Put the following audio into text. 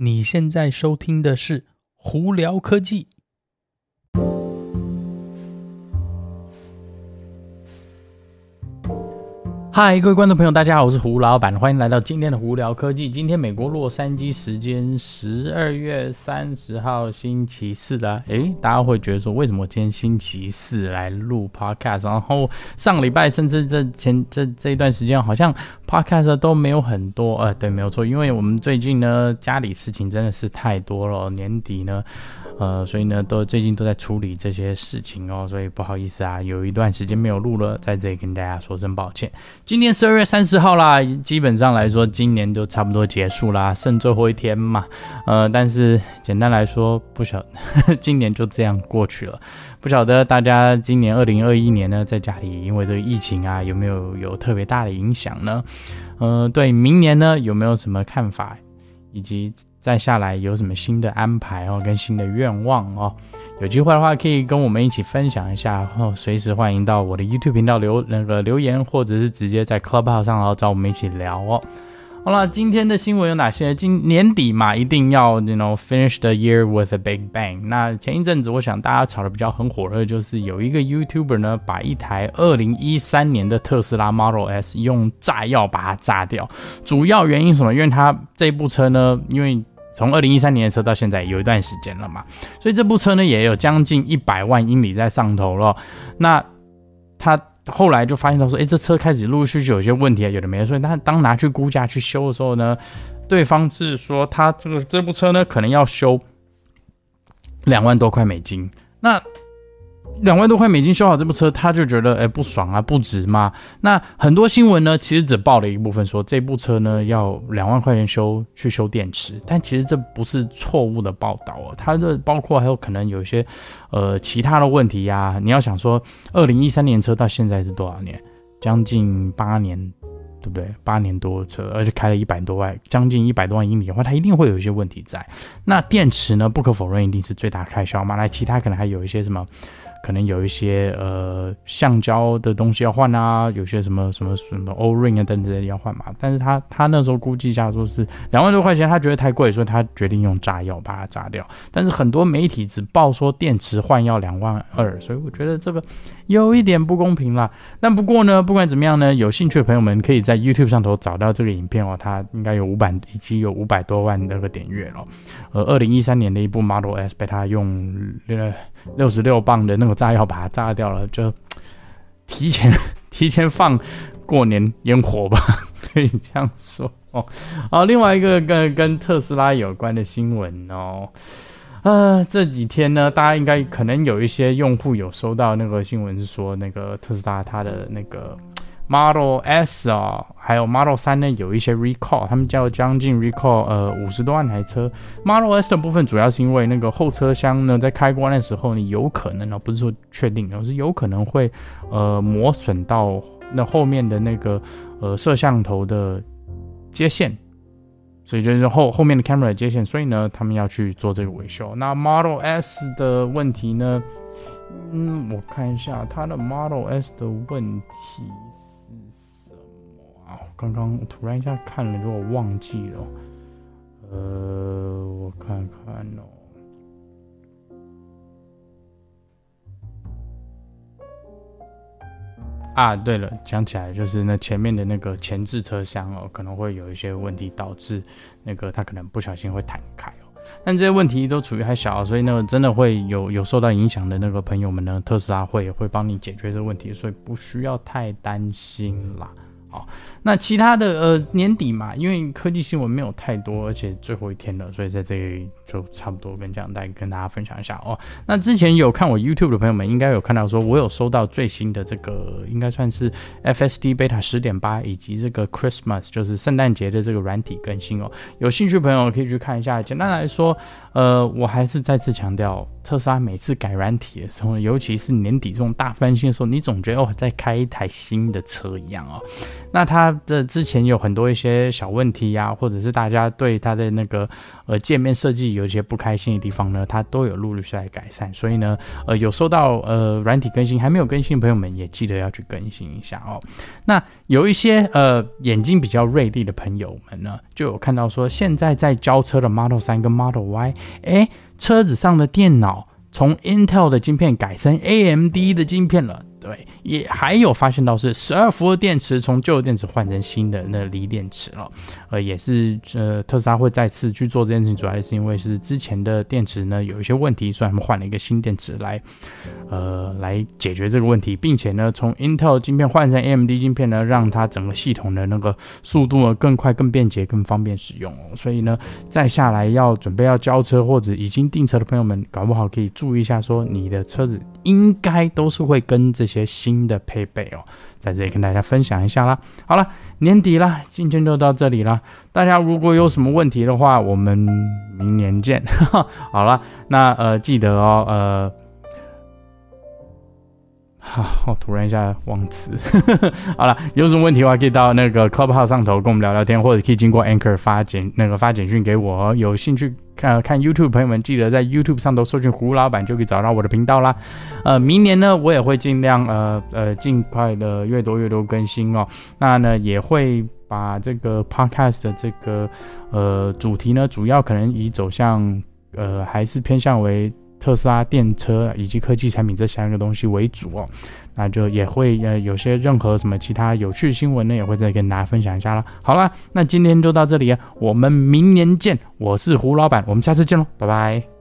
你现在收听的是《胡聊科技》。嗨，各位观众朋友，大家好，我是胡老板，欢迎来到今天的胡聊科技。今天美国洛杉矶时间十二月三十号星期四的，诶，大家会觉得说，为什么今天星期四来录 podcast？然后上礼拜甚至这前这这一段时间，好像 podcast 都没有很多。呃，对，没有错，因为我们最近呢，家里事情真的是太多了，年底呢。呃，所以呢，都最近都在处理这些事情哦，所以不好意思啊，有一段时间没有录了，在这里跟大家说声抱歉。今天十二月三十号啦，基本上来说，今年就差不多结束啦，剩最后一天嘛。呃，但是简单来说，不晓 今年就这样过去了。不晓得大家今年二零二一年呢，在家里因为这个疫情啊，有没有有特别大的影响呢？呃，对明年呢，有没有什么看法？以及再下来有什么新的安排哦，跟新的愿望哦，有机会的话可以跟我们一起分享一下哦，随时欢迎到我的 YouTube 频道留那个留言，或者是直接在 Clubhouse 上然后找我们一起聊哦。好了，今天的新闻有哪些？今年底嘛，一定要 you know finish the year with a big bang。那前一阵子，我想大家炒得比较很火热，就是有一个 YouTuber 呢，把一台二零一三年的特斯拉 Model S 用炸药把它炸掉。主要原因什么？因为它这部车呢，因为从二零一三年的车到现在有一段时间了嘛，所以这部车呢也有将近一百万英里在上头了。那它。后来就发现到说，哎，这车开始陆陆续续有一些问题啊，有的没的。所以他当拿去估价去修的时候呢，对方是说他这个这部车呢可能要修两万多块美金。那两万多块美金修好这部车，他就觉得哎不爽啊，不值吗？那很多新闻呢，其实只报了一部分，说这部车呢要两万块钱修去修电池，但其实这不是错误的报道哦，它这包括还有可能有一些呃其他的问题呀、你要想说，二零一三年车到现在是多少年？将近八年，对不对？八年多的车，而且开了一百多万，将近一百多万英里的话，它一定会有一些问题在。那电池呢？不可否认一定是最大开销嘛。那其他可能还有一些什么？可能有一些呃橡胶的东西要换啊，有些什么什么什么 O-ring 啊等等要换嘛。但是他他那时候估计价说是两万多块钱，他觉得太贵，所以他决定用炸药把它炸掉。但是很多媒体只报说电池换要两万二，所以我觉得这个有一点不公平啦。但不过呢，不管怎么样呢，有兴趣的朋友们可以在 YouTube 上头找到这个影片哦，它应该有五百，已经有五百多万那个点阅了。呃，二零一三年的一部 Model S 被他用呃六十六磅的那个我炸药把它炸掉了，就提前 提前放过年烟火吧，可以这样说哦。好，另外一个跟跟特斯拉有关的新闻哦，啊，这几天呢，大家应该可能有一些用户有收到那个新闻，是说那个特斯拉它的那个。Model S 啊、还有 Model 三呢，有一些 recall，他们叫将近 recall，呃，五十多万台车。Model S 的部分主要是因为那个后车厢呢，在开关的时候，你有可能呢，不是说确定，而是有可能会呃磨损到那后面的那个呃摄像头的接线，所以就是后后面的 camera 接线，所以呢，他们要去做这个维修。那 Model S 的问题呢，嗯，我看一下它的 Model S 的问题是什么啊？我。刚刚突然一下看了，就我忘记了。呃，我看看哦。啊，对了，讲起来就是那前面的那个前置车厢哦，可能会有一些问题，导致那个它可能不小心会弹开。但这些问题都处于还小，所以呢真的会有有受到影响的那个朋友们呢，特斯拉会会帮你解决这个问题，所以不需要太担心啦。好，那其他的呃年底嘛，因为科技新闻没有太多，而且最后一天了，所以在这里就差不多跟这样带跟大家分享一下哦。那之前有看我 YouTube 的朋友们，应该有看到说我有收到最新的这个，应该算是 FSD Beta 十点八以及这个 Christmas 就是圣诞节的这个软体更新哦。有兴趣朋友可以去看一下。简单来说，呃，我还是再次强调。特斯拉每次改软体的时候，尤其是年底这种大翻新的时候，你总觉得哦，在开一台新的车一样哦。那它的之前有很多一些小问题呀、或者是大家对它的那个呃界面设计有一些不开心的地方呢，它都有陆续在改善。所以呢，呃，有收到呃软体更新还没有更新的朋友们，也记得要去更新一下哦。那有一些呃眼睛比较锐利的朋友们呢，就有看到说，现在在交车的 Model 3跟 Model Y，哎，车子上的电脑从 Intel 的晶片改成 AMD 的晶片了。对，也还有发现到是十二伏的电池从旧的电池换成新的那锂电池了，呃，也是呃特斯拉会再次去做这件事情，主要是因为是之前的电池呢有一些问题，所以他们换了一个新电池来，呃，来解决这个问题，并且呢从 Intel 晶片换成 AMD 晶片呢，让它整个系统的那个速度呢更快、更便捷、更方便使用哦。所以呢，再下来要准备要交车或者已经订车的朋友们，搞不好可以注意一下，说你的车子应该都是会跟这些新的配备哦，在这里跟大家分享一下啦。好了，年底啦，今天就到这里了。大家如果有什么问题的话，我们明年见。好了，那呃记得哦，呃，好，我突然一下忘词。好了，有什么问题的话，可以到那个 Clubhouse 上头跟我们聊聊天，或者可以经过 Anchor 发简那个发简讯给我，有兴趣。看看 YouTube 朋友们，记得在 YouTube 上头搜寻胡老板，就可以找到我的频道啦。呃，明年呢，我也会尽量呃呃尽快的越多越多更新哦。那呢，也会把这个 Podcast 的这个呃主题呢，主要可能以走向呃还是偏向为特斯拉电车以及科技产品这三个东西为主哦。那就也会呃有些任何什么其他有趣新闻呢，也会再跟大家分享一下啦。好了，那今天就到这里啊，我们明年见。我是胡老板，我们下次见喽，拜拜。